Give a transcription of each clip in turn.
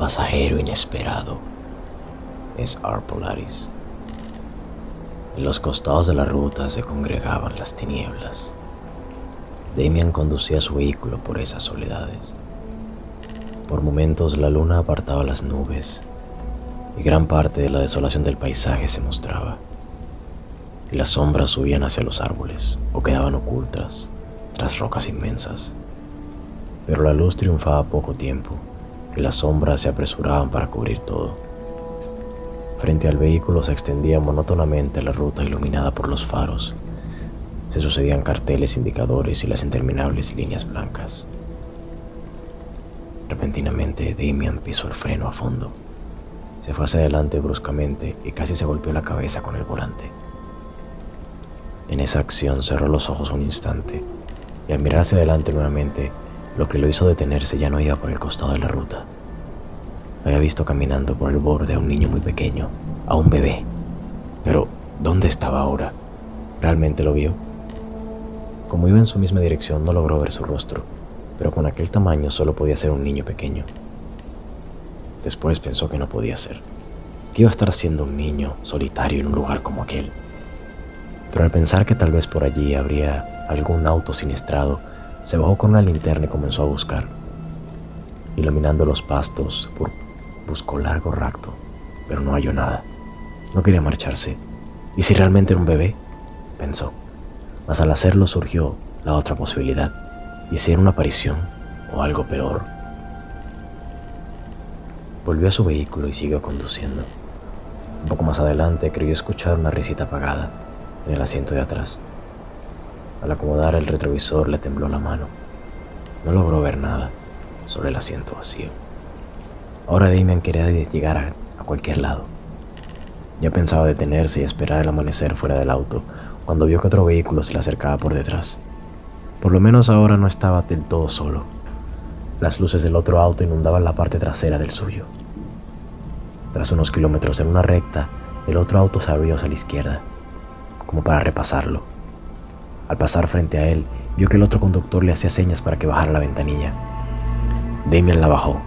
pasajero inesperado es R. Polaris. En los costados de la ruta se congregaban las tinieblas. Damian conducía su vehículo por esas soledades. Por momentos la luna apartaba las nubes y gran parte de la desolación del paisaje se mostraba. Y las sombras subían hacia los árboles o quedaban ocultas tras rocas inmensas. Pero la luz triunfaba poco tiempo y las sombras se apresuraban para cubrir todo. Frente al vehículo se extendía monótonamente la ruta iluminada por los faros. Se sucedían carteles indicadores y las interminables líneas blancas. Repentinamente Damian pisó el freno a fondo. Se fue hacia adelante bruscamente y casi se golpeó la cabeza con el volante. En esa acción cerró los ojos un instante y al mirar hacia adelante nuevamente lo que lo hizo detenerse ya no iba por el costado de la ruta. Había visto caminando por el borde a un niño muy pequeño, a un bebé. Pero, ¿dónde estaba ahora? ¿Realmente lo vio? Como iba en su misma dirección, no logró ver su rostro, pero con aquel tamaño solo podía ser un niño pequeño. Después pensó que no podía ser. ¿Qué iba a estar haciendo un niño solitario en un lugar como aquel? Pero al pensar que tal vez por allí habría algún auto siniestrado, se bajó con una linterna y comenzó a buscar. Iluminando los pastos, buscó largo rato, pero no halló nada. No quería marcharse. ¿Y si realmente era un bebé? Pensó. Mas al hacerlo surgió la otra posibilidad. ¿Y si era una aparición o algo peor? Volvió a su vehículo y siguió conduciendo. Un poco más adelante creyó escuchar una risita apagada en el asiento de atrás. Al acomodar el retrovisor le tembló la mano. No logró ver nada, solo el asiento vacío. Ahora Damian quería llegar a, cualquier lado. Ya pensaba detenerse y esperar el amanecer fuera del auto cuando vio que otro vehículo se le acercaba por detrás. Por lo menos ahora no estaba del todo solo. Las luces del otro auto inundaban la parte trasera del suyo. Tras unos kilómetros en una recta, el otro auto se abrió hacia la izquierda, como para repasarlo. Al pasar frente a él, vio que el otro conductor le hacía señas para que bajara la ventanilla. Damian la bajó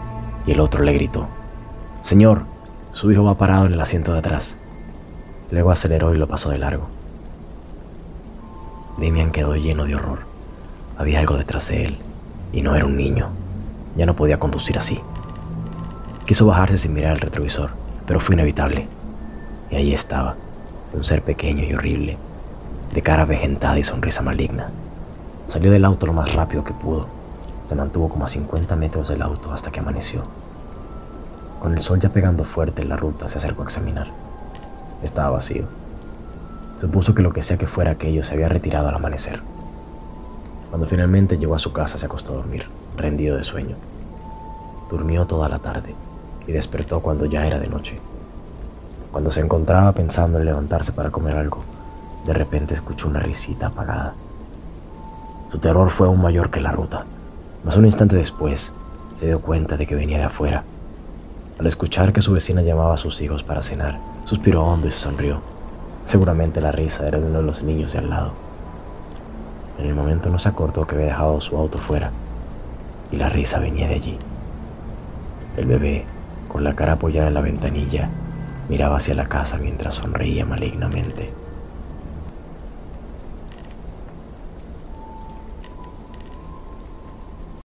y el otro le gritó, Señor, su hijo va parado en el asiento de atrás. Luego aceleró y lo pasó de largo. Damian quedó lleno de horror. Había algo detrás de él y no era un niño. Ya no podía conducir así. Quiso bajarse sin mirar el retrovisor, pero fue inevitable. Y ahí estaba, un ser pequeño y horrible, de cara vegetada y sonrisa maligna. Salió del auto lo más rápido que pudo. Se mantuvo como a 50 metros del auto hasta que amaneció. Con el sol ya pegando fuerte en la ruta, se acercó a examinar. Estaba vacío. Supuso que lo que sea que fuera aquello se había retirado al amanecer. Cuando finalmente llegó a su casa se acostó a dormir, rendido de sueño. Durmió toda la tarde y despertó cuando ya era de noche. Cuando se encontraba pensando en levantarse para comer algo, de repente escuchó una risita apagada. Su terror fue aún mayor que la ruta, mas un instante después se dio cuenta de que venía de afuera. Al escuchar que su vecina llamaba a sus hijos para cenar, suspiró hondo y se sonrió. Seguramente la risa era de uno de los niños de al lado. En el momento no se acordó que había dejado su auto fuera y la risa venía de allí. El bebé, con la cara apoyada en la ventanilla, miraba hacia la casa mientras sonreía malignamente.